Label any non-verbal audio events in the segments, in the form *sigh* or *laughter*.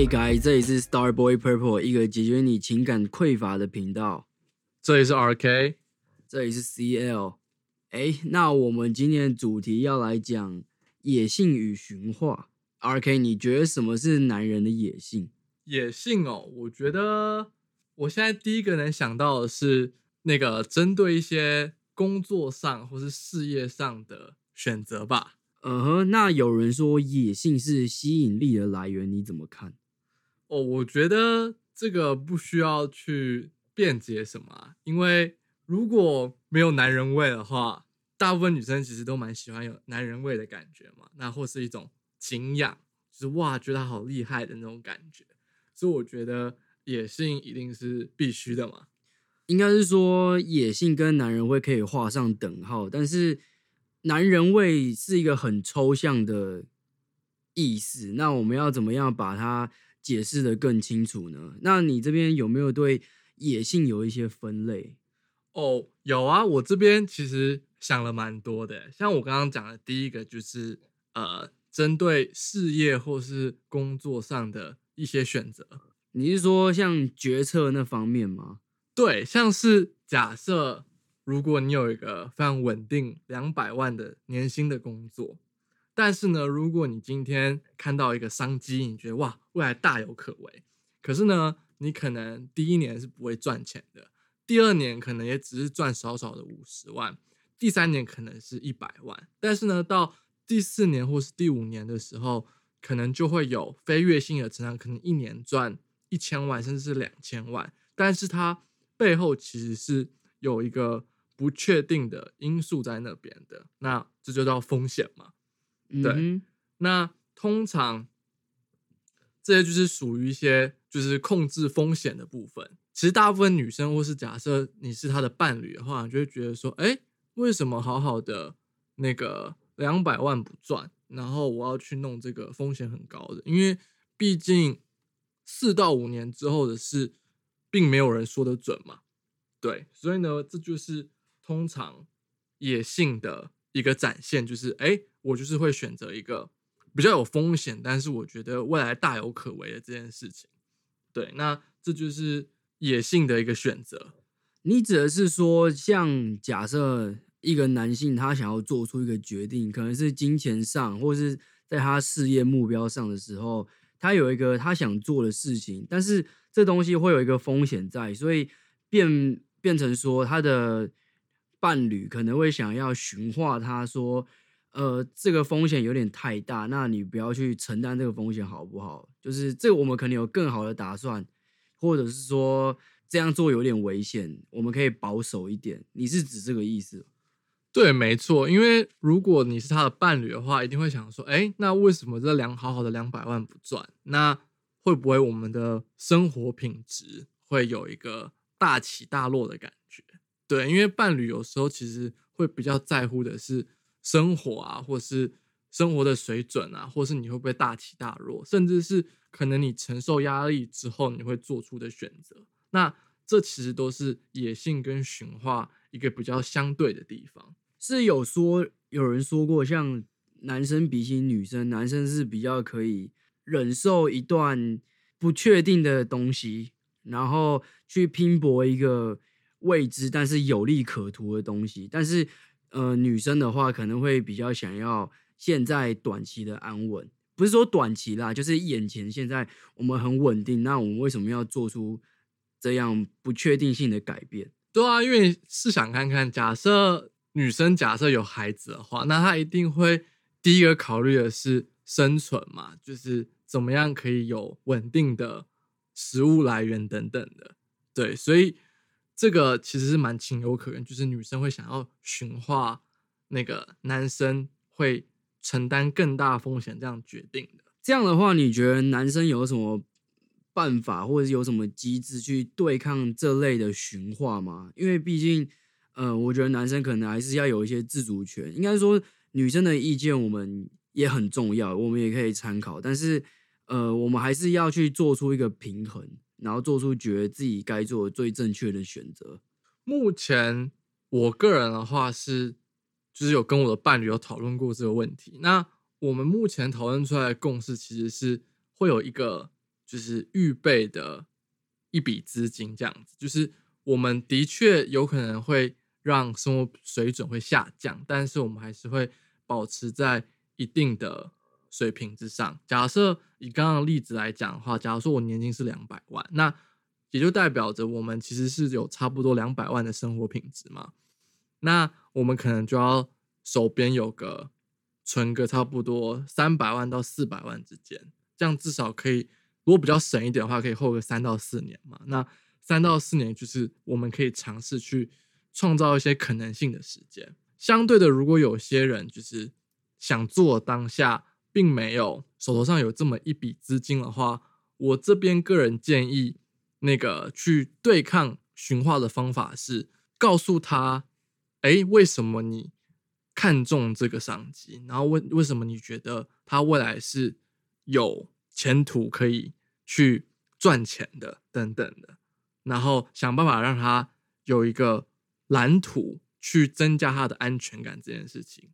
Hey guys，这里是 Starboy Purple，一个解决你情感匮乏的频道。这里是 RK，这里是 CL。哎，那我们今天的主题要来讲野性与驯化。RK，你觉得什么是男人的野性？野性哦，我觉得我现在第一个能想到的是那个针对一些工作上或是事业上的选择吧。嗯哼，那有人说野性是吸引力的来源，你怎么看？哦，我觉得这个不需要去辩解什么，因为如果没有男人味的话，大部分女生其实都蛮喜欢有男人味的感觉嘛，那或是一种敬仰，就是哇，觉得他好厉害的那种感觉。所以我觉得野性一定是必须的嘛。应该是说野性跟男人味可以画上等号，但是。男人味是一个很抽象的意思，那我们要怎么样把它解释的更清楚呢？那你这边有没有对野性有一些分类？哦，有啊，我这边其实想了蛮多的。像我刚刚讲的第一个，就是呃，针对事业或是工作上的一些选择。你是说像决策那方面吗？对，像是假设。如果你有一个非常稳定两百万的年薪的工作，但是呢，如果你今天看到一个商机，你觉得哇，未来大有可为，可是呢，你可能第一年是不会赚钱的，第二年可能也只是赚少少的五十万，第三年可能是一百万，但是呢，到第四年或是第五年的时候，可能就会有飞跃性的成长，可能一年赚一千万甚至是两千万，但是它背后其实是有一个。不确定的因素在那边的，那这就叫风险嘛？对，那通常这些就是属于一些就是控制风险的部分。其实大部分女生或是假设你是她的伴侣的话，你就会觉得说，哎，为什么好好的那个两百万不赚，然后我要去弄这个风险很高的？因为毕竟四到五年之后的事，并没有人说得准嘛。对，所以呢，这就是。通常野性的一个展现就是，哎，我就是会选择一个比较有风险，但是我觉得未来大有可为的这件事情。对，那这就是野性的一个选择。你指的是说，像假设一个男性他想要做出一个决定，可能是金钱上，或是在他事业目标上的时候，他有一个他想做的事情，但是这东西会有一个风险在，所以变变成说他的。伴侣可能会想要驯化他，说：“呃，这个风险有点太大，那你不要去承担这个风险，好不好？就是这个，我们可能有更好的打算，或者是说这样做有点危险，我们可以保守一点。你是指这个意思？对，没错。因为如果你是他的伴侣的话，一定会想说：，哎，那为什么这两好好的两百万不赚？那会不会我们的生活品质会有一个大起大落的感觉？”对，因为伴侣有时候其实会比较在乎的是生活啊，或是生活的水准啊，或是你会不会大起大落，甚至是可能你承受压力之后你会做出的选择。那这其实都是野性跟驯化一个比较相对的地方。是有说有人说过，像男生比起女生，男生是比较可以忍受一段不确定的东西，然后去拼搏一个。未知但是有利可图的东西，但是呃，女生的话可能会比较想要现在短期的安稳，不是说短期啦，就是眼前现在我们很稳定，那我们为什么要做出这样不确定性的改变？对啊，因为试想看看，假设女生假设有孩子的话，那她一定会第一个考虑的是生存嘛，就是怎么样可以有稳定的食物来源等等的，对，所以。这个其实是蛮情有可原，就是女生会想要驯化那个男生，会承担更大风险这样决定的。这样的话，你觉得男生有什么办法，或者有什么机制去对抗这类的驯化吗？因为毕竟，呃，我觉得男生可能还是要有一些自主权。应该说，女生的意见我们也很重要，我们也可以参考，但是，呃，我们还是要去做出一个平衡。然后做出觉得自己该做最正确的选择。目前我个人的话是，就是有跟我的伴侣有讨论过这个问题。那我们目前讨论出来的共识其实是会有一个就是预备的一笔资金，这样子，就是我们的确有可能会让生活水准会下降，但是我们还是会保持在一定的水平之上。假设以刚刚的例子来讲的话，假如说我年薪是两百万，那也就代表着我们其实是有差不多两百万的生活品质嘛。那我们可能就要手边有个存个差不多三百万到四百万之间，这样至少可以，如果比较省一点的话，可以后个三到四年嘛。那三到四年就是我们可以尝试去创造一些可能性的时间。相对的，如果有些人就是想做当下，并没有手头上有这么一笔资金的话，我这边个人建议，那个去对抗驯化的方法是告诉他。哎，为什么你看中这个商机？然后为为什么你觉得他未来是有前途可以去赚钱的？等等的，然后想办法让他有一个蓝图，去增加他的安全感这件事情。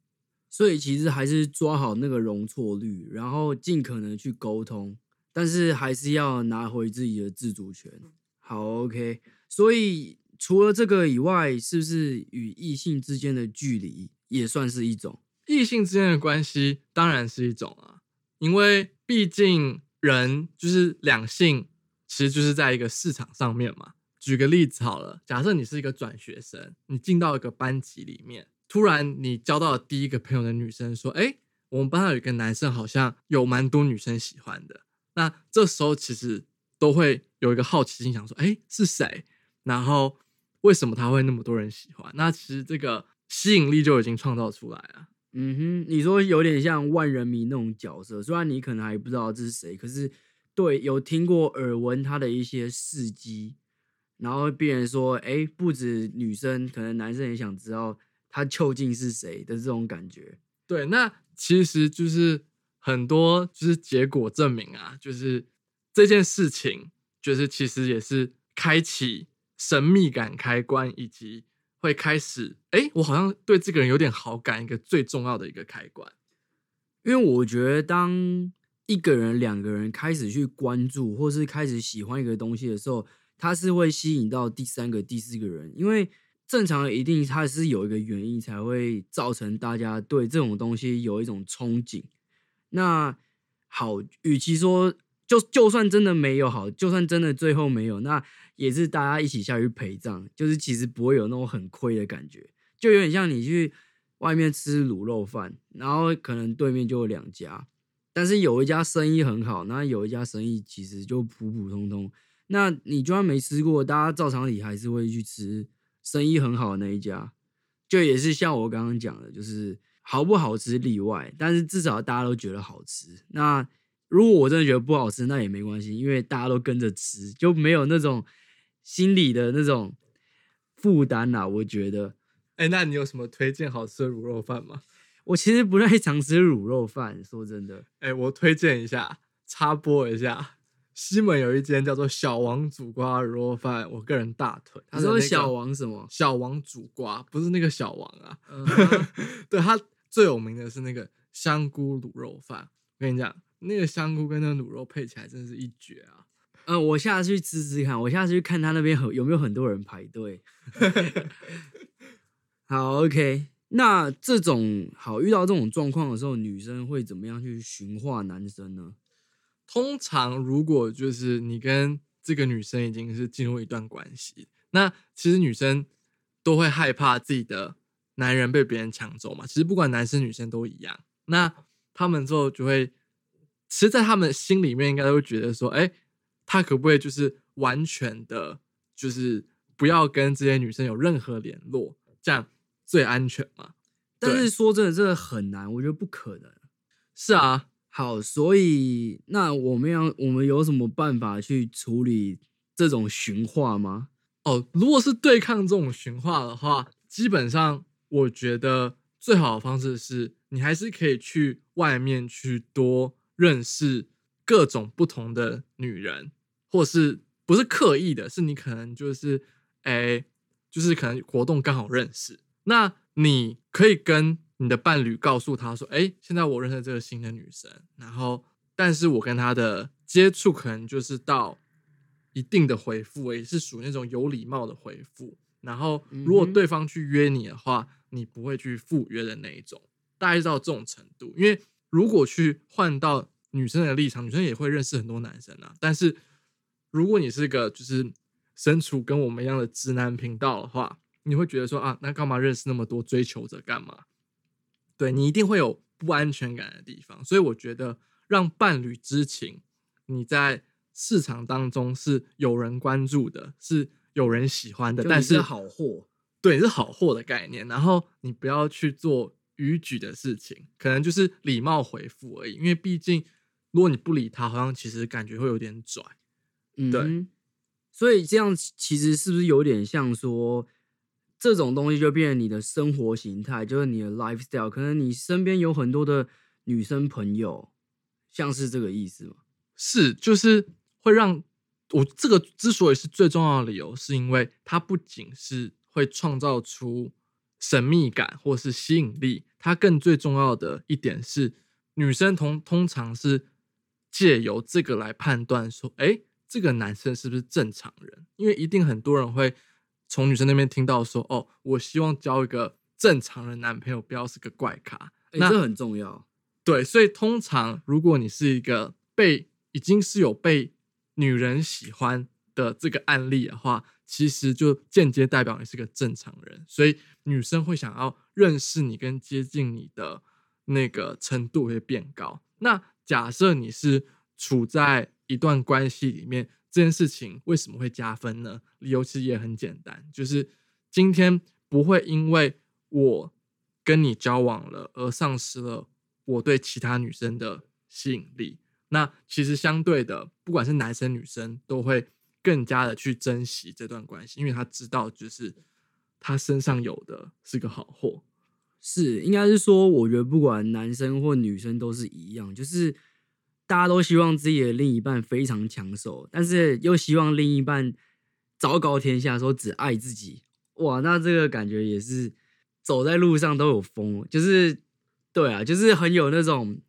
所以其实还是抓好那个容错率，然后尽可能去沟通，但是还是要拿回自己的自主权。好，OK，所以。除了这个以外，是不是与异性之间的距离也算是一种异性之间的关系？当然是一种啊，因为毕竟人就是两性，其实就是在一个市场上面嘛。举个例子好了，假设你是一个转学生，你进到一个班级里面，突然你交到了第一个朋友的女生说：“哎，我们班上有一个男生，好像有蛮多女生喜欢的。”那这时候其实都会有一个好奇心，想说：“哎，是谁？”然后。为什么他会那么多人喜欢？那其实这个吸引力就已经创造出来了。嗯哼，你说有点像万人迷那种角色，虽然你可能还不知道这是谁，可是对有听过耳闻他的一些事迹，然后别人说，哎，不止女生，可能男生也想知道他究竟是谁的这种感觉。对，那其实就是很多就是结果证明啊，就是这件事情，就是其实也是开启。神秘感开关，以及会开始，哎，我好像对这个人有点好感，一个最重要的一个开关。因为我觉得，当一个人、两个人开始去关注，或是开始喜欢一个东西的时候，他是会吸引到第三个、第四个人。因为正常一定它是有一个原因，才会造成大家对这种东西有一种憧憬。那好，与其说就就算真的没有好，就算真的最后没有，那。也是大家一起下去陪葬，就是其实不会有那种很亏的感觉，就有点像你去外面吃卤肉饭，然后可能对面就有两家，但是有一家生意很好，那有一家生意其实就普普通通。那你就算没吃过，大家照常理还是会去吃生意很好的那一家，就也是像我刚刚讲的，就是好不好吃例外，但是至少大家都觉得好吃。那如果我真的觉得不好吃，那也没关系，因为大家都跟着吃，就没有那种。心理的那种负担啦，我觉得。哎，那你有什么推荐好吃的卤肉饭吗？*laughs* 我其实不太常吃卤肉饭，说真的。哎，我推荐一下，插播一下，西门有一间叫做小王煮瓜卤肉饭，我个人大腿。他说小王什么？小王煮瓜，不是那个小王啊。*laughs* 对他最有名的是那个香菇卤肉饭，我跟你讲，那个香菇跟那个卤肉配起来真的是一绝啊。嗯，我下次去吃吃看。我下次去看他那边很有没有很多人排队。*laughs* 好，OK。那这种好遇到这种状况的时候，女生会怎么样去驯化男生呢？通常，如果就是你跟这个女生已经是进入一段关系，那其实女生都会害怕自己的男人被别人抢走嘛。其实不管男生女生都一样。那他们之后就会，其实，在他们心里面应该都会觉得说，哎。他可不可以就是完全的，就是不要跟这些女生有任何联络，这样最安全嘛？但是说真的，真的很难，我觉得不可能。是啊，好，所以那我们要我们有什么办法去处理这种驯化吗？哦，如果是对抗这种驯化的话，基本上我觉得最好的方式是你还是可以去外面去多认识各种不同的女人。或是不是刻意的，是你可能就是，哎，就是可能活动刚好认识，那你可以跟你的伴侣告诉他说，哎，现在我认识这个新的女生，然后，但是我跟她的接触可能就是到一定的回复，也是属于那种有礼貌的回复。然后如果对方去约你的话，你不会去赴约的那一种，大概是到这种程度。因为如果去换到女生的立场，女生也会认识很多男生啊。但是如果你是个就是身处跟我们一样的直男频道的话，你会觉得说啊，那干嘛认识那么多追求者干嘛？对你一定会有不安全感的地方。所以我觉得让伴侣知情，你在市场当中是有人关注的，是有人喜欢的，但是好货，对，是好货的概念。然后你不要去做逾矩的事情，可能就是礼貌回复而已。因为毕竟，如果你不理他，好像其实感觉会有点拽。对所以这样其实是不是有点像说，这种东西就变成你的生活形态，就是你的 lifestyle，可能你身边有很多的女生朋友，像是这个意思吗？是，就是会让我这个之所以是最重要的理由，是因为它不仅是会创造出神秘感或是吸引力，它更最重要的一点是，女生通通常是借由这个来判断说，哎，这个男生是不是正常人？因为一定很多人会从女生那边听到说，哦，我希望交一个正常的男朋友，不要是个怪咖。哎、那这很重要。对，所以通常如果你是一个被已经是有被女人喜欢的这个案例的话，其实就间接代表你是个正常人，所以女生会想要认识你跟接近你的那个程度会变高。那假设你是处在一段关系里面，这件事情为什么会加分呢？理由其实也很简单，就是今天不会因为我跟你交往了而丧失了我对其他女生的吸引力。那其实相对的，不管是男生女生，都会更加的去珍惜这段关系，因为他知道，就是他身上有的是个好货。是，应该是说，我觉得不管男生或女生都是一样，就是大家都希望自己的另一半非常抢手，但是又希望另一半昭告天下说只爱自己。哇，那这个感觉也是走在路上都有风，就是对啊，就是很有那种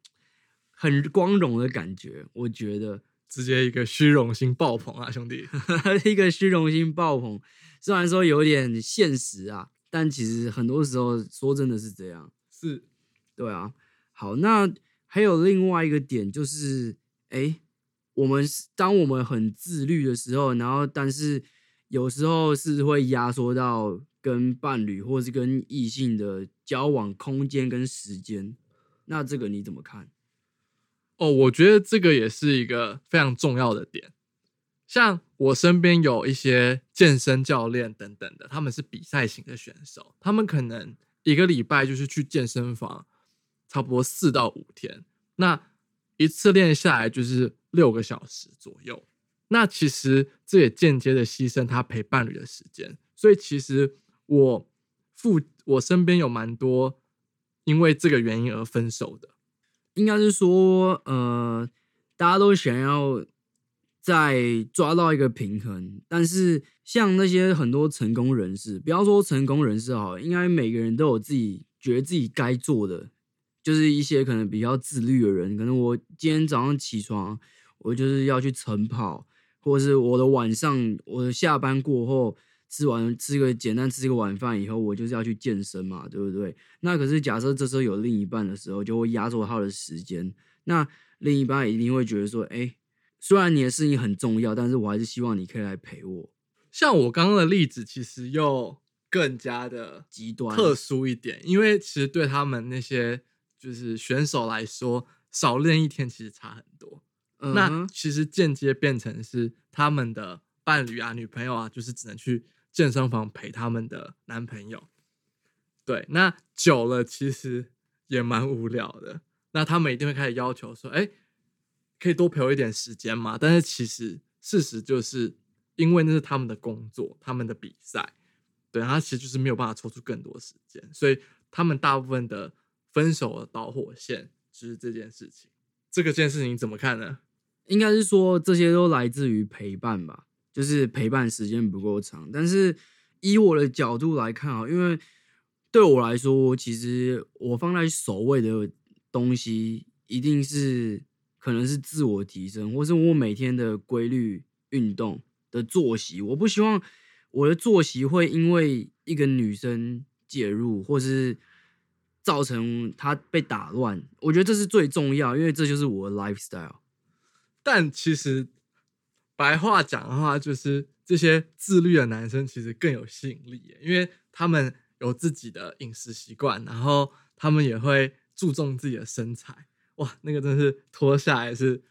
很光荣的感觉。我觉得直接一个虚荣心爆棚啊，兄弟！*laughs* 一个虚荣心爆棚，虽然说有点现实啊，但其实很多时候说真的是这样。是对啊，好，那还有另外一个点就是，哎，我们当我们很自律的时候，然后但是有时候是会压缩到跟伴侣或是跟异性的交往空间跟时间，那这个你怎么看？哦，我觉得这个也是一个非常重要的点。像我身边有一些健身教练等等的，他们是比赛型的选手，他们可能一个礼拜就是去健身房，差不多四到五天，那一次练下来就是六个小时左右。那其实这也间接的牺牲他陪伴侣的时间，所以其实我父我身边有蛮多因为这个原因而分手的。应该是说，呃，大家都想要再抓到一个平衡，但是像那些很多成功人士，不要说成功人士好，应该每个人都有自己觉得自己该做的，就是一些可能比较自律的人，可能我今天早上起床，我就是要去晨跑，或者是我的晚上，我的下班过后。吃完吃个简单吃个晚饭以后，我就是要去健身嘛，对不对？那可是假设这时候有另一半的时候，就会压缩他的时间。那另一半一定会觉得说，哎、虽然你的事情很重要，但是我还是希望你可以来陪我。像我刚刚的例子，其实又更加的极端特殊一点，因为其实对他们那些就是选手来说，少练一天其实差很多。那其实间接变成是他们的伴侣啊、女朋友啊，就是只能去健身房陪他们的男朋友。对，那久了其实也蛮无聊的。那他们一定会开始要求说：“哎，可以多陪我一点时间吗？”但是其实事实就是，因为那是他们的工作、他们的比赛，对，他其实就是没有办法抽出更多时间，所以他们大部分的分手的导火线就是这件事情。这个件事情怎么看呢？应该是说这些都来自于陪伴吧，就是陪伴时间不够长。但是以我的角度来看啊，因为对我来说，其实我放在首位的东西一定是可能是自我提升，或是我每天的规律运动的作息。我不希望我的作息会因为一个女生介入，或是造成他被打乱。我觉得这是最重要，因为这就是我的 lifestyle。但其实白话讲的话，就是这些自律的男生其实更有吸引力，因为他们有自己的饮食习惯，然后他们也会注重自己的身材。哇，那个真是脱下来是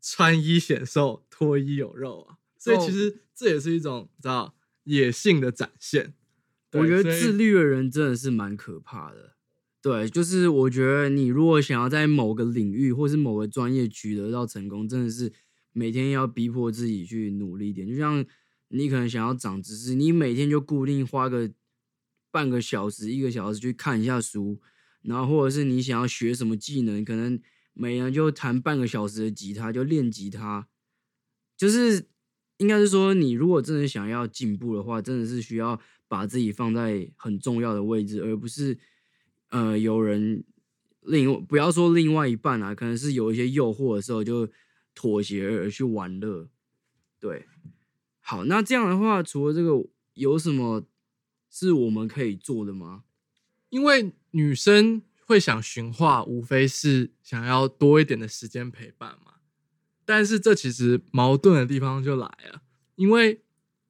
穿衣显瘦，脱衣有肉啊！所以其实这也是一种知道野性的展现。我觉得自律的人真的是蛮可怕的。对，就是我觉得你如果想要在某个领域或是某个专业取得到成功，真的是每天要逼迫自己去努力一点。就像你可能想要长知识，你每天就固定花个半个小时、一个小时去看一下书。然后，或者是你想要学什么技能，可能每人就弹半个小时的吉他，就练吉他。就是应该是说，你如果真的想要进步的话，真的是需要把自己放在很重要的位置，而不是呃有人另不要说另外一半啊，可能是有一些诱惑的时候就妥协而去玩乐。对，好，那这样的话，除了这个，有什么是我们可以做的吗？因为女生会想寻话，无非是想要多一点的时间陪伴嘛。但是这其实矛盾的地方就来了，因为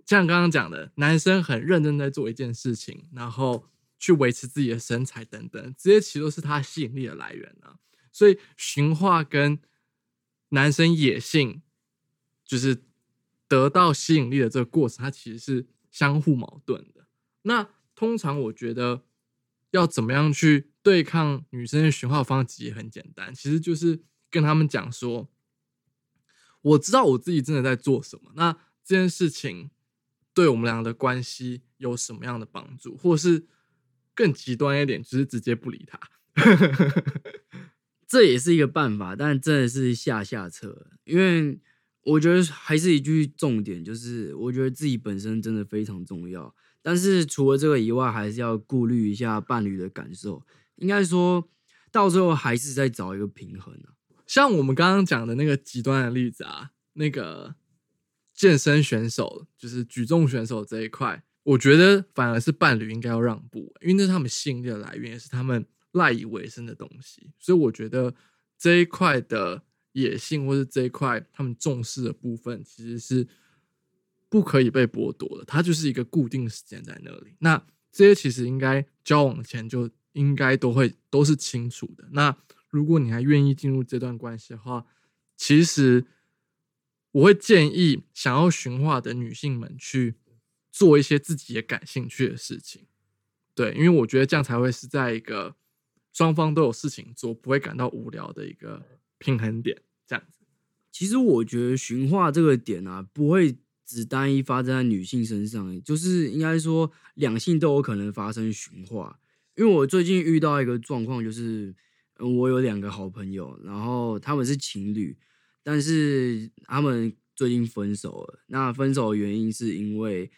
像刚刚讲的，男生很认真在做一件事情，然后去维持自己的身材等等，这些其实都是他吸引力的来源呢。所以驯化跟男生野性，就是得到吸引力的这个过程，它其实是相互矛盾的。那通常我觉得。要怎么样去对抗女生的循环方式也很简单，其实就是跟他们讲说，我知道我自己真的在做什么，那这件事情对我们俩的关系有什么样的帮助，或是更极端一点，就是直接不理他，这也是一个办法，但真的是下下策，因为我觉得还是一句重点，就是我觉得自己本身真的非常重要。但是除了这个以外，还是要顾虑一下伴侣的感受。应该说到最后，还是在找一个平衡啊。像我们刚刚讲的那个极端的例子啊，那个健身选手，就是举重选手这一块，我觉得反而是伴侣应该要让步，因为那是他们性的来源，也是他们赖以为生的东西。所以我觉得这一块的野性，或是这一块他们重视的部分，其实是。不可以被剥夺的，它就是一个固定时间在那里。那这些其实应该交往前就应该都会都是清楚的。那如果你还愿意进入这段关系的话，其实我会建议想要寻化的女性们去做一些自己也感兴趣的事情。对，因为我觉得这样才会是在一个双方都有事情做，不会感到无聊的一个平衡点。这样子，其实我觉得寻化这个点啊，不会。只单一发生在女性身上，就是应该说两性都有可能发生驯化。因为我最近遇到一个状况，就是我有两个好朋友，然后他们是情侣，但是他们最近分手了。那分手的原因是因为，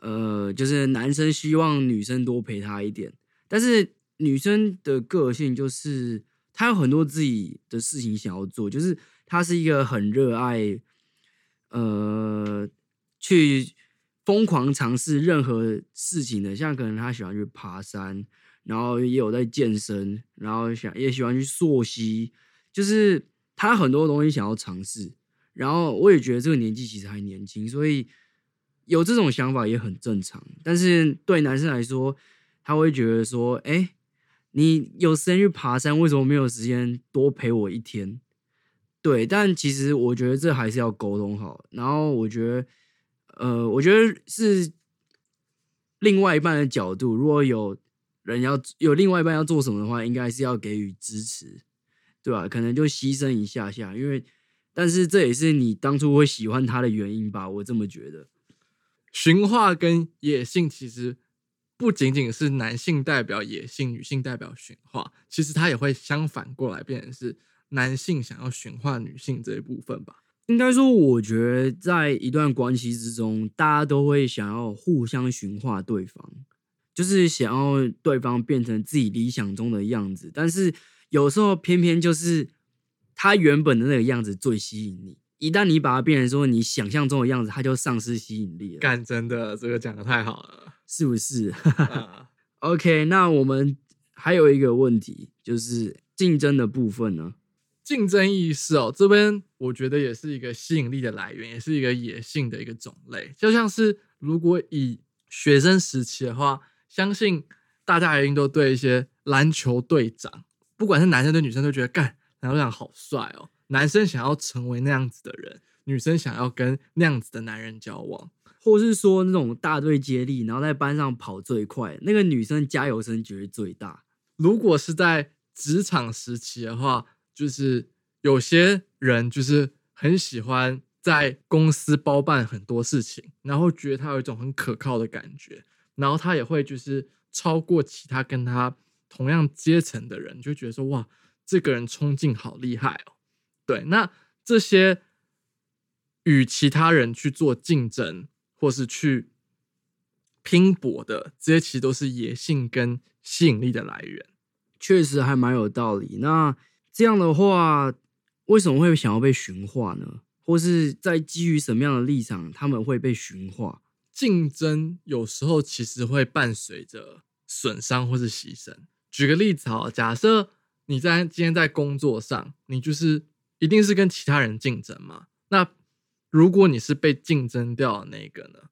呃，就是男生希望女生多陪他一点，但是女生的个性就是她有很多自己的事情想要做，就是她是一个很热爱，呃。去疯狂尝试任何事情的，像可能他喜欢去爬山，然后也有在健身，然后想也喜欢去溯溪，就是他很多东西想要尝试。然后我也觉得这个年纪其实还年轻，所以有这种想法也很正常。但是对男生来说，他会觉得说：“哎，你有时间去爬山，为什么没有时间多陪我一天？”对，但其实我觉得这还是要沟通好。然后我觉得。呃，我觉得是另外一半的角度，如果有人要有另外一半要做什么的话，应该是要给予支持，对吧？可能就牺牲一下下，因为但是这也是你当初会喜欢他的原因吧？我这么觉得。驯化跟野性其实不仅仅是男性代表野性，女性代表驯化，其实它也会相反过来，变成是男性想要驯化女性这一部分吧。应该说，我觉得在一段关系之中，大家都会想要互相驯化对方，就是想要对方变成自己理想中的样子。但是有时候偏偏就是他原本的那个样子最吸引你。一旦你把它变成说你想象中的样子，它就丧失吸引力了，干真的，这个讲的太好了。是不是啊？*laughs* OK，那我们还有一个问题，就是竞争的部分呢。竞争意识哦，这边我觉得也是一个吸引力的来源，也是一个野性的一个种类。就像是如果以学生时期的话，相信大家一定都对一些篮球队长，不管是男生对女生，都觉得干篮球队长好帅哦。男生想要成为那样子的人，女生想要跟那样子的男人交往，或是说那种大队接力，然后在班上跑最快，那个女生加油声绝对最大。如果是在职场时期的话，就是有些人就是很喜欢在公司包办很多事情，然后觉得他有一种很可靠的感觉，然后他也会就是超过其他跟他同样阶层的人，就觉得说哇，这个人冲劲好厉害哦。对，那这些与其他人去做竞争，或是去拼搏的，这些其实都是野性跟吸引力的来源。确实还蛮有道理。那这样的话，为什么会想要被驯化呢？或是在基于什么样的立场，他们会被驯化？竞争有时候其实会伴随着损伤或是牺牲。举个例子好，假设你在今天在工作上，你就是一定是跟其他人竞争嘛。那如果你是被竞争掉的那个呢？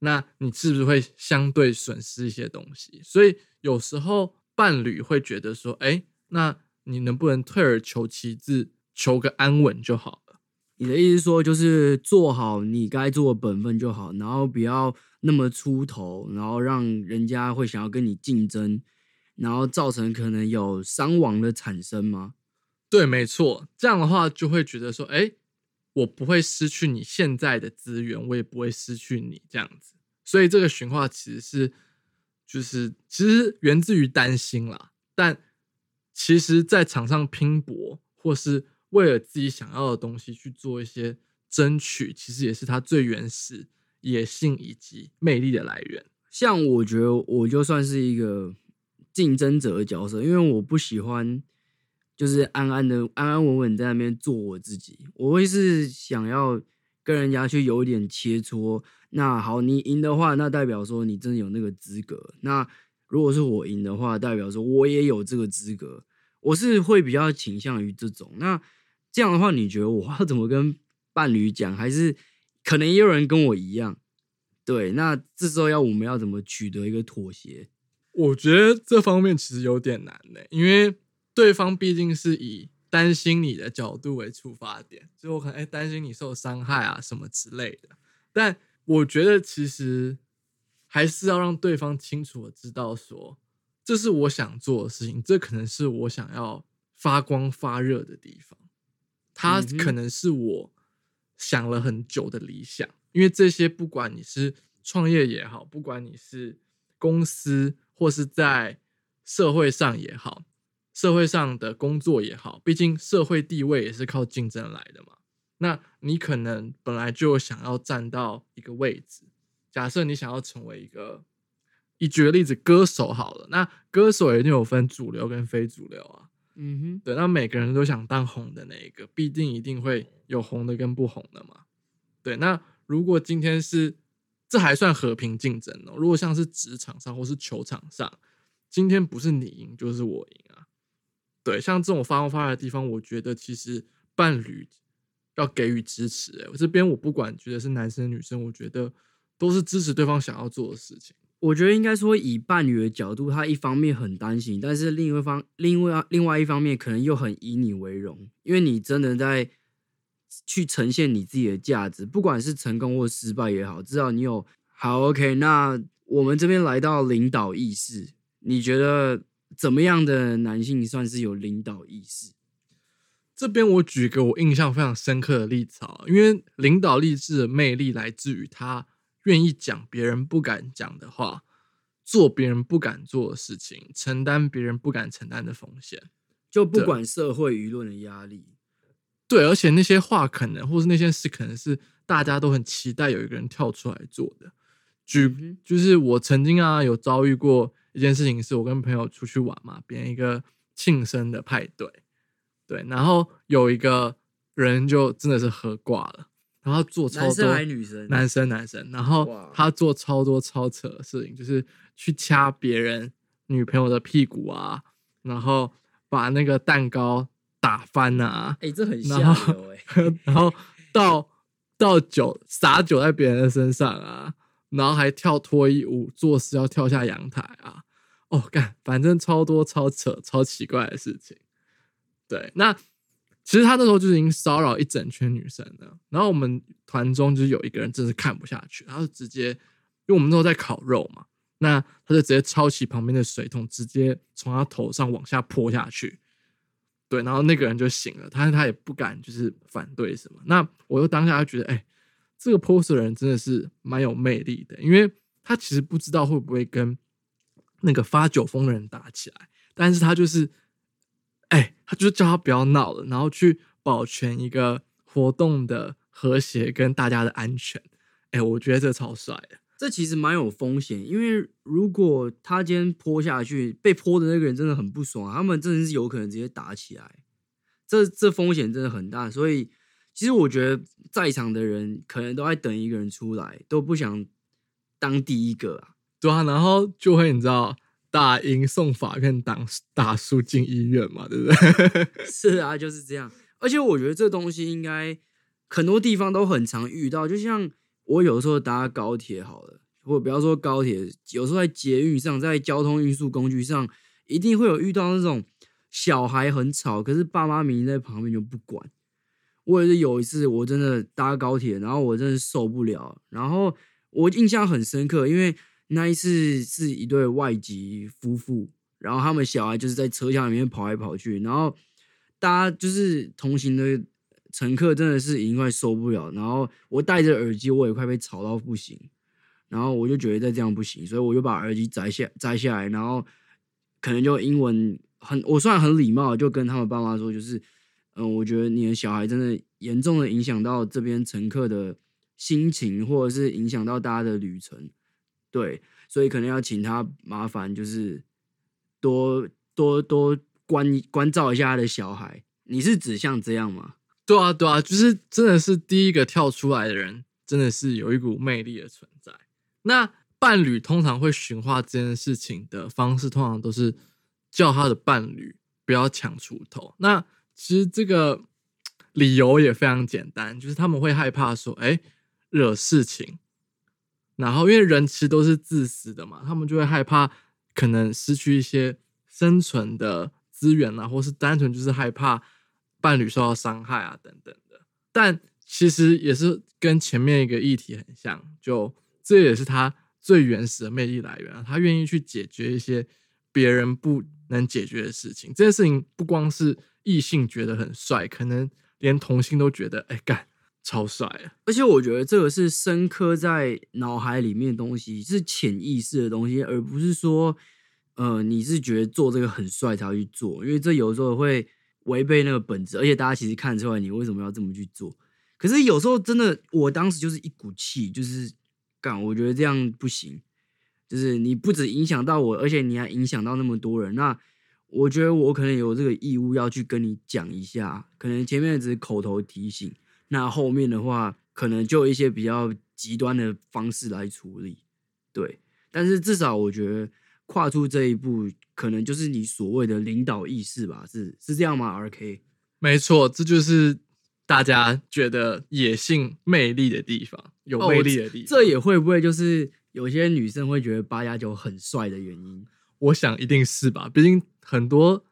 那你是不是会相对损失一些东西？所以有时候伴侣会觉得说，哎，那你能不能退而求其次，求个安稳就好了？你的意思说，就是做好你该做的本分就好，然后不要那么出头，然后让人家会想要跟你竞争，然后造成可能有伤亡的产生吗？对，没错。这样的话就会觉得说，哎，我不会失去你现在的资源，我也不会失去你这样子。所以这个循环其实是，就是其实源自于担心啦。但其实，在场上拼搏，或是为了自己想要的东西去做一些争取，其实也是他最原始野性以及魅力的来源。像我觉得，我就算是一个竞争者的角色，因为我不喜欢就是安安的安安稳稳在那边做我自己，我会是想要跟人家去有点切磋。那好，你赢的话，那代表说你真的有那个资格。那如果是我赢的话，代表说我也有这个资格。我是会比较倾向于这种。那这样的话，你觉得我要怎么跟伴侣讲？还是可能也有人跟我一样？对，那这时候要我们要怎么取得一个妥协？我觉得这方面其实有点难呢，因为对方毕竟是以担心你的角度为出发点，就我可能哎担心你受伤害啊什么之类的。但我觉得其实还是要让对方清楚的知道，说这是我想做的事情，这可能是我想要发光发热的地方，它可能是我想了很久的理想。因为这些，不管你是创业也好，不管你是公司或是在社会上也好，社会上的工作也好，毕竟社会地位也是靠竞争来的嘛。那你可能本来就想要站到一个位置，假设你想要成为一个，以举个例子，歌手好了，那歌手一定有分主流跟非主流啊。嗯哼，对，那每个人都想当红的那一个，必定一定会有红的跟不红的嘛。对，那如果今天是这还算和平竞争哦，如果像是职场上或是球场上，今天不是你赢就是我赢啊。对，像这种发光发热的地方，我觉得其实伴侣要给予支持、欸。我这边我不管觉得是男生女生，我觉得都是支持对方想要做的事情。我觉得应该说，以伴侣的角度，他一方面很担心，但是另一方，另外另外一方面，可能又很以你为荣，因为你真的在去呈现你自己的价值，不管是成功或失败也好，至少你有好 OK。那我们这边来到领导意识，你觉得怎么样的男性算是有领导意识？这边我举个我印象非常深刻的例子啊，因为领导励志的魅力来自于他愿意讲别人不敢讲的话，做别人不敢做的事情，承担别人不敢承担的风险。就不管社会舆论的压力，对，而且那些话可能，或是那些事，可能是大家都很期待有一个人跳出来做的。举就是我曾经啊有遭遇过一件事情，是我跟朋友出去玩嘛，别人一个庆生的派对，对，然后有一个人就真的是喝挂了，然后做超男生多还女生？男生男生，然后他做超多超扯的事情，就是去掐别人女朋友的屁股啊，然后把那个蛋糕打翻啊，哎、这很然下后流哎、*laughs* 然后倒倒酒洒酒在别人的身上啊，然后还跳脱衣舞，做事要跳下阳台啊，哦，干，反正超多超扯超奇怪的事情。对，那其实他那时候就是已经骚扰一整圈女生了，然后我们团中就是有一个人真是看不下去，他就直接，因为我们那时候在烤肉嘛，那他就直接抄起旁边的水桶，直接从他头上往下泼下去。对，然后那个人就醒了，他他也不敢就是反对什么。那我又当下就觉得，哎、这个 pose 的人真的是蛮有魅力的，因为他其实不知道会不会跟那个发酒疯的人打起来，但是他就是，哎、他就叫他不要闹了，然后去保全一个活动的和谐跟大家的安全。哎、我觉得这超帅的。这其实蛮有风险，因为如果他今天泼下去，被泼的那个人真的很不爽，他们真的是有可能直接打起来，这这风险真的很大。所以，其实我觉得在场的人可能都在等一个人出来，都不想当第一个啊。对啊，然后就会你知道大英送法院打打输进医院嘛，对不对？*laughs* 是啊，就是这样。而且我觉得这东西应该很多地方都很常遇到，就像我有时候搭高铁好了，或者不要说高铁，有时候在捷运上，在交通运输工具上，一定会有遇到那种小孩很吵，可是爸妈明明在旁边就不管。我也是有一次，我真的搭高铁，然后我真的受不了，然后我印象很深刻，因为那一次是一对外籍夫妇，然后他们小孩就是在车厢里面跑来跑去，然后大家就是同行的乘客真的是已经快受不了，然后我戴着耳机，我也快被吵到不行，然后我就觉得再这样不行，所以我就把耳机摘下摘下来，然后可能就英文很，我虽然很礼貌，就跟他们爸妈说，就是嗯，我觉得你的小孩真的严重的影响到这边乘客的心情，或者是影响到大家的旅程，对，所以可能要请他麻烦就是多多多关关照一下他的小孩。你是指像这样吗？对啊，对啊，就是真的是第一个跳出来的人，真的是有一股魅力的存在。那伴侣通常会驯化这件事情的方式，通常都是叫他的伴侣不要抢出头。那其实这个理由也非常简单，就是他们会害怕说，哎，惹事情。然后因为人其实都是自私的嘛，他们就会害怕可能失去一些生存的资源啊，或是单纯就是害怕伴侣受到伤害啊等等的。但其实也是跟前面一个议题很像，就这也是他最原始的魅力来源啊。他愿意去解决一些别人不能解决的事情。这件事情不光是异性觉得很帅，可能连同性都觉得，哎干超帅啊！而且我觉得这个是深刻在脑海里面的东西，是潜意识的东西，而不是说，呃，你是觉得做这个很帅才去做，因为这有时候会违背那个本质，而且大家其实看出来你为什么要这么去做。可是有时候真的，我当时就是一股气，就是干，我觉得这样不行，就是你不止影响到我，而且你还影响到那么多人，那我觉得我可能有这个义务要去跟你讲一下，可能前面只是口头提醒。那后面的话，可能就一些比较极端的方式来处理，对。但是至少我觉得跨出这一步，可能就是你所谓的领导意识吧？是是这样吗？R K，没错，这就是大家觉得野性魅力的地方，有哦魅力的地方。这也会不会就是有些女生会觉得八加九很帅的原因？我想一定是吧，毕竟很多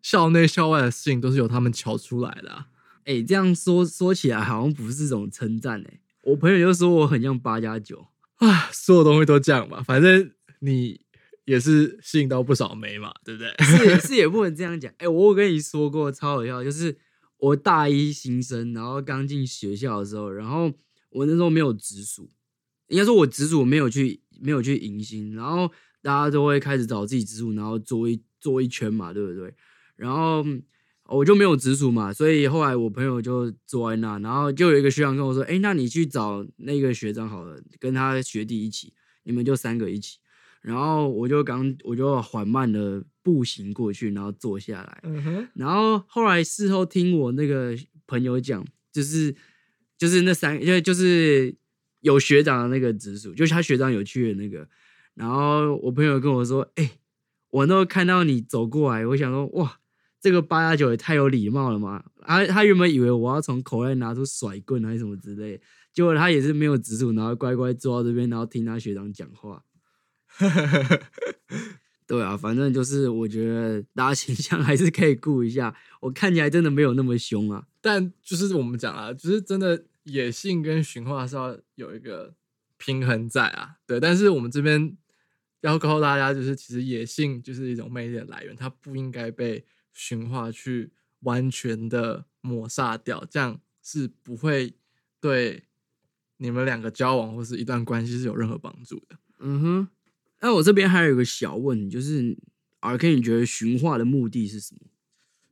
校内校外的事情都是由他们瞧出来的、啊。哎、这样说说起来好像不是种称赞哎。我朋友就说我很像八加九，啊，所有东西都这样吧，反正你也是吸引到不少妹嘛，对不对？是 *laughs* 是也不能这样讲。哎、我有跟你说过超好笑，就是我大一新生，然后刚进学校的时候，然后我那时候没有直属，应该说我直属没有去没有去迎新，然后大家都会开始找自己直属，然后做一做一圈嘛，对不对？然后我就没有直属嘛，所以后来我朋友就坐在那，然后就有一个学长跟我说：“哎、那你去找那个学长好了，跟他学弟一起，你们就三个一起。”然后我就刚我就缓慢的步行过去，然后坐下来。然后后来事后听我那个朋友讲，就是就是那三，因为就是有学长的那个直属，就是他学长有去的那个。然后我朋友跟我说：“哎、我那看到你走过来，我想说，哇，这个八加九也太有礼貌了嘛！”啊，他原本以为我要从口袋拿出甩棍还是什么之类，结果他也是没有直属，然后乖乖坐到这边，然后听他学长讲话。*laughs* 对啊，反正就是我觉得大家形象还是可以顾一下。我看起来真的没有那么凶啊。但就是我们讲啊，就是真的野性跟驯化是要有一个平衡在啊，对。但是我们这边要告诉大家，就是其实野性就是一种魅力的来源，它不应该被驯化去完全的抹杀掉，这样是不会对你们两个交往或是一段关系是有任何帮助的。嗯哼，那我这边还有一个小问题，就是 R K，你觉得驯化的目的是什么？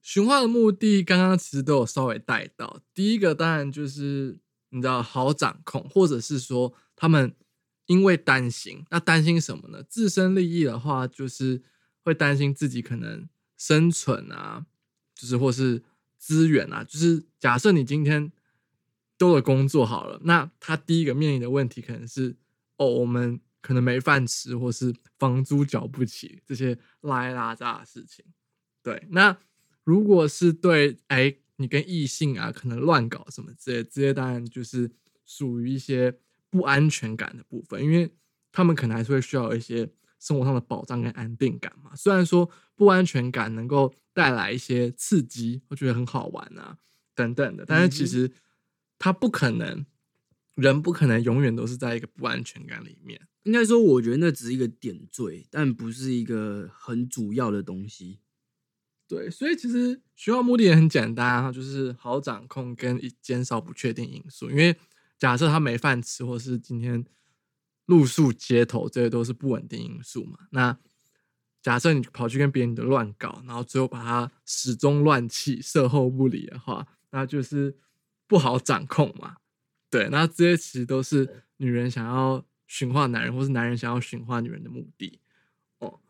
驯化的目的，刚刚其实都有稍微带到。第一个当然就是你知道好掌控，或者是说他们因为担心，那担心什么呢？自身利益的话，就是会担心自己可能生存啊，就是或是资源啊，就是假设你今天丢了工作好了，那他第一个面临的问题可能是哦，我们可能没饭吃，或是房租缴不起这些拉一拉杂的事情。对，那如果是对，哎，你跟异性啊，可能乱搞什么之类，这些当然就是属于一些不安全感的部分，因为他们可能还是会需要一些生活上的保障跟安定感嘛。虽然说不安全感能够带来一些刺激，我觉得很好玩啊，等等的，但是其实他不可能，人不可能永远都是在一个不安全感里面。应该说，我觉得那只是一个点缀，但不是一个很主要的东西。对，所以其实学校目的也很简单啊，就是好掌控跟减少不确定因素。因为假设他没饭吃，或是今天露宿街头，这些都是不稳定因素嘛。那假设你跑去跟别人的乱搞，然后最后把他始终乱气、售后不理的话，那就是不好掌控嘛。对，那这些其实都是女人想要驯化男人，或是男人想要驯化女人的目的。哦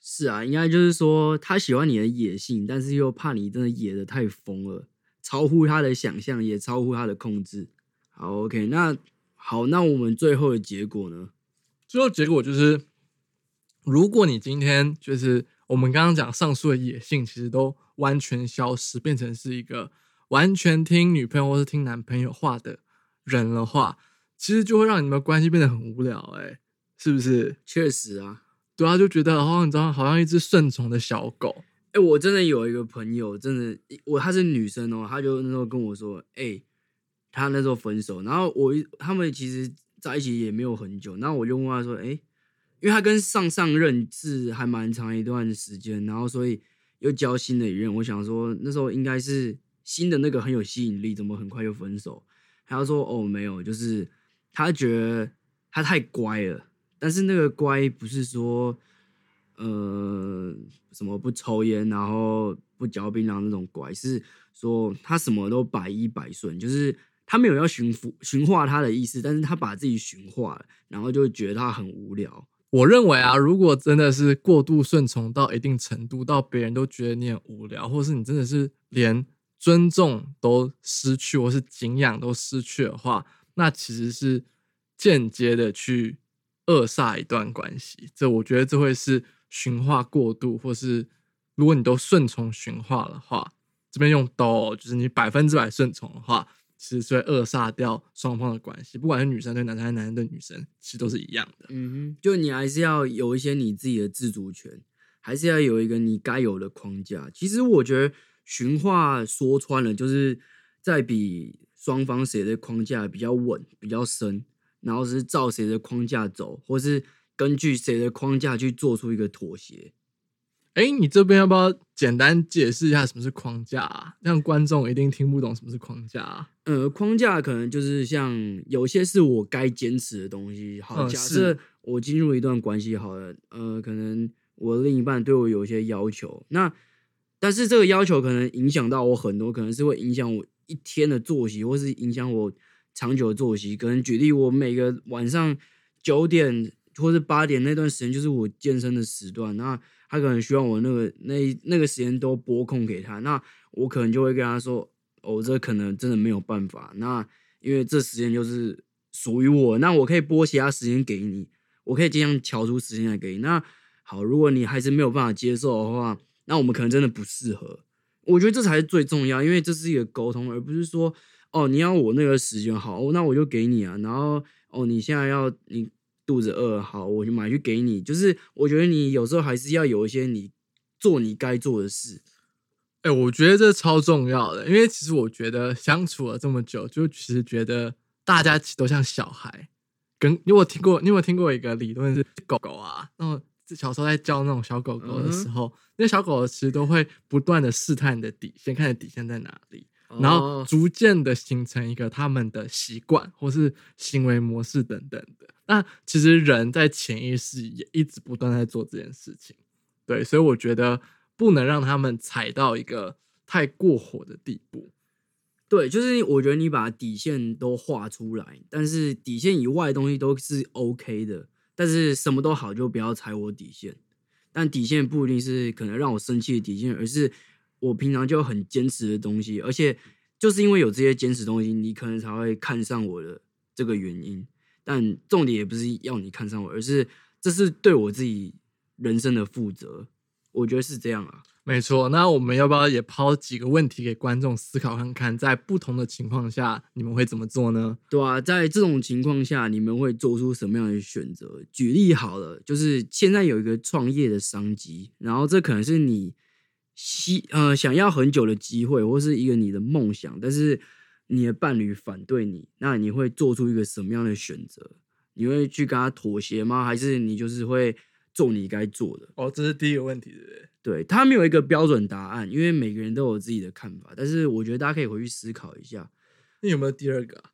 是啊，应该就是说，他喜欢你的野性，但是又怕你真的野的太疯了，超乎他的想象，也超乎他的控制。好，OK，那好，那我们最后的结果呢？最后结果就是，如果你今天就是我们刚刚讲上述的野性，其实都完全消失，变成是一个完全听女朋友或是听男朋友话的人的话，其实就会让你们的关系变得很无聊、欸，哎，是不是？确实啊，对啊，就觉得好像你知道，好像一只顺从的小狗。哎、我真的有一个朋友，真的，我她是女生哦，她就那时候跟我说，哎、他那时候分手，然后我他们其实在一起也没有很久，然后我就问他说，哎、因为他跟上上任是还蛮长一段时间，然后所以又交新的一任，我想说那时候应该是新的那个很有吸引力，怎么很快就分手？他说，哦，没有，就是他觉得她太乖了，但是那个乖不是说。呃，什么不抽烟，然后不嚼槟榔那种乖，是说他什么都百依百顺，就是他没有要驯服驯化他的意思，但是他把自己驯化了，然后就觉得他很无聊。我认为啊，如果真的是过度顺从到一定程度，到别人都觉得你很无聊，或是你真的是连尊重都失去，或是敬仰都失去的话，那其实是间接的去扼杀一段关系。这我觉得这会是驯化过度，或是如果你都顺从驯化的话，这边用都就是你百分之百顺从的话，其实是会扼杀掉双方的关系，不管是女生对男生还是男生对女生，其实都是一样的。嗯哼，就你还是要有一些你自己的自主权，还是要有一个你该有的框架。其实我觉得驯化说穿了，就是在比双方谁的框架比较稳、比较深，然后是照谁的框架走，或是根据谁的框架去做出一个妥协。哎，你这边要不要简单解释一下什么是框架啊？让观众一定听不懂什么是框架啊。呃，框架可能就是像有些是我该坚持的东西。好，嗯假是设我进入一段关系，好了，呃，可能我另一半对我有一些要求，那但是这个要求可能影响到我很多，可能是会影响我一天的作息，或是影响我长久的作息。可能举例，我每个晚上九点或者八点那段时间就是我健身的时段，那他可能需要我那个那那个时间都拨空给他，那我可能就会跟他说，哦，这可能真的没有办法，那因为这时间就是属于我，那我可以拨其他时间给你，我可以尽量调出时间来给你。那好，如果你还是没有办法接受的话，那我们可能真的不适合。我觉得这才是最重要，因为这是一个沟通，而不是说哦，你要我那个时间好，那我就给你啊。然后哦，你现在要你肚子饿，好，我就买去给你。就是我觉得你有时候还是要有一些你做你该做的事。哎、我觉得这超重要的，因为其实我觉得相处了这么久，就其实觉得大家其实都像小孩。跟你有听过？你有听过一个理论是狗狗啊？那种小时候在教那种小狗狗的时候，那小狗其实都会不断的试探你的底线，看你的底线在哪里，然后哦逐渐的形成一个他们的习惯或是行为模式等等的。那其实人在潜意识也一直不断在做这件事情，对，所以我觉得不能让他们踩到一个太过火的地步。对，就是我觉得你把底线都画出来，但是底线以外的东西都是 OK 的，但是什么都好，就不要踩我底线。但底线不一定是可能让我生气的底线，而是我平常就很坚持的东西，而且就是因为有这些坚持东西，你可能才会看上我的这个原因。但重点也不是要你看上我，而是这是对我自己人生的负责。我觉得是这样啊。没错，那我们要不要也抛几个问题给观众思考看看，在不同的情况下，你们会怎么做呢？对啊，在这种情况下，你们会做出什么样的选择？举例好了，就是现在有一个创业的商机，然后这可能是你希呃想要很久的机会，或是一个你的梦想，但是你的伴侣反对你，那你会做出一个什么样的选择？你会去跟他妥协吗？还是你就是会做你该做的？哦，这是第一个问题，对不对？对他没有一个标准答案，因为每个人都有自己的看法，但是我觉得大家可以回去思考一下。那有没有第二个、啊？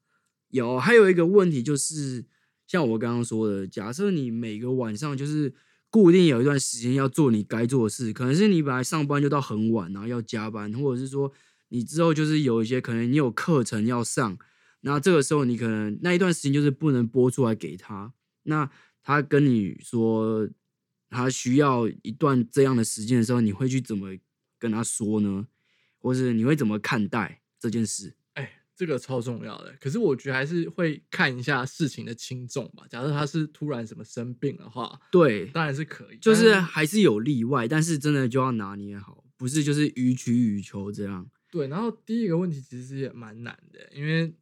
有，还有一个问题就是，像我刚刚说的，假设你每个晚上就是固定有一段时间要做你该做的事，可能是你本来上班就到很晚，然后要加班，或者是说你之后就是有一些可能你有课程要上，那这个时候你可能那一段时间就是不能播出来给他，那他跟你说他需要一段这样的时间的时候，你会去怎么跟他说呢？或是你会怎么看待这件事？哎，这个超重要的。可是我觉得还是会看一下事情的轻重吧。假设他是突然什么生病的话，对，当然是可以，就是还是有例外，但是真的就要拿捏好，不是就是予取予求这样。对。然后第一个问题其实也蛮难的，因为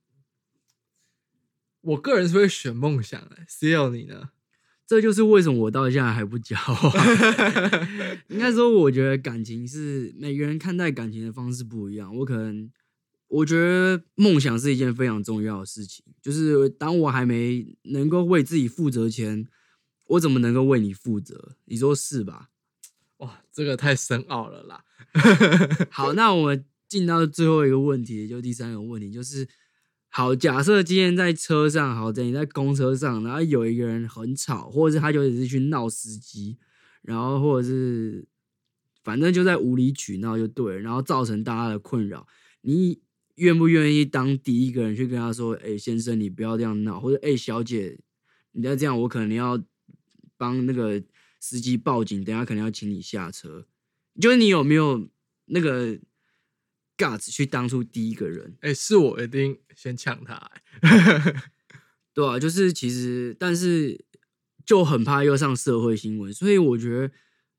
我个人是会选梦想的。C L 你呢？这就是为什么我到现在还不交往。*laughs* 应该说，我觉得感情是每个人看待感情的方式不一样。我可能我觉得梦想是一件非常重要的事情，就是当我还没能够为自己负责前，我怎么能够为你负责？你说是吧？哇，这个太深奥了啦。*laughs* 好，那我们进到最后一个问题，就第三个问题，就是好，假设今天在车上，好在你在公车上，然后有一个人很吵，或者是他就只是去闹司机，然后或者是反正就在无理取闹就对了，然后造成大家的困扰，你愿不愿意当第一个人去跟他说，哎、先生，你不要这样闹，或者哎、小姐，你再这样，我可能要帮那个司机报警，等下可能要请你下车。就是你有没有那个 guts 去当出第一个人，哎、是我一定先抢他、欸。*laughs* 对啊，就是其实，但是就很怕又上社会新闻，所以我觉得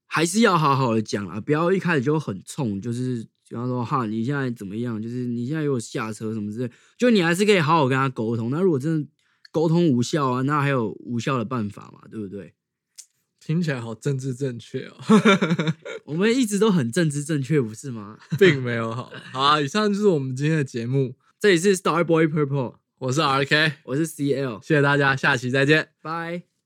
还是要好好的讲啊，不要一开始就很冲，就是比方说哈，你现在怎么样？就是你现在有下车什么之类，就你还是可以好好跟他沟通。那如果真的沟通无效啊，那还有无效的办法嘛，对不对？听起来好政治正确哦，*laughs* 我们一直都很政治正确，不是吗？*laughs* 并没有好。好啊，以上就是我们今天的节目，*laughs* 这里是 Star Boy Purple，我是 R K，我是 CL，谢谢大家，下期再见。拜。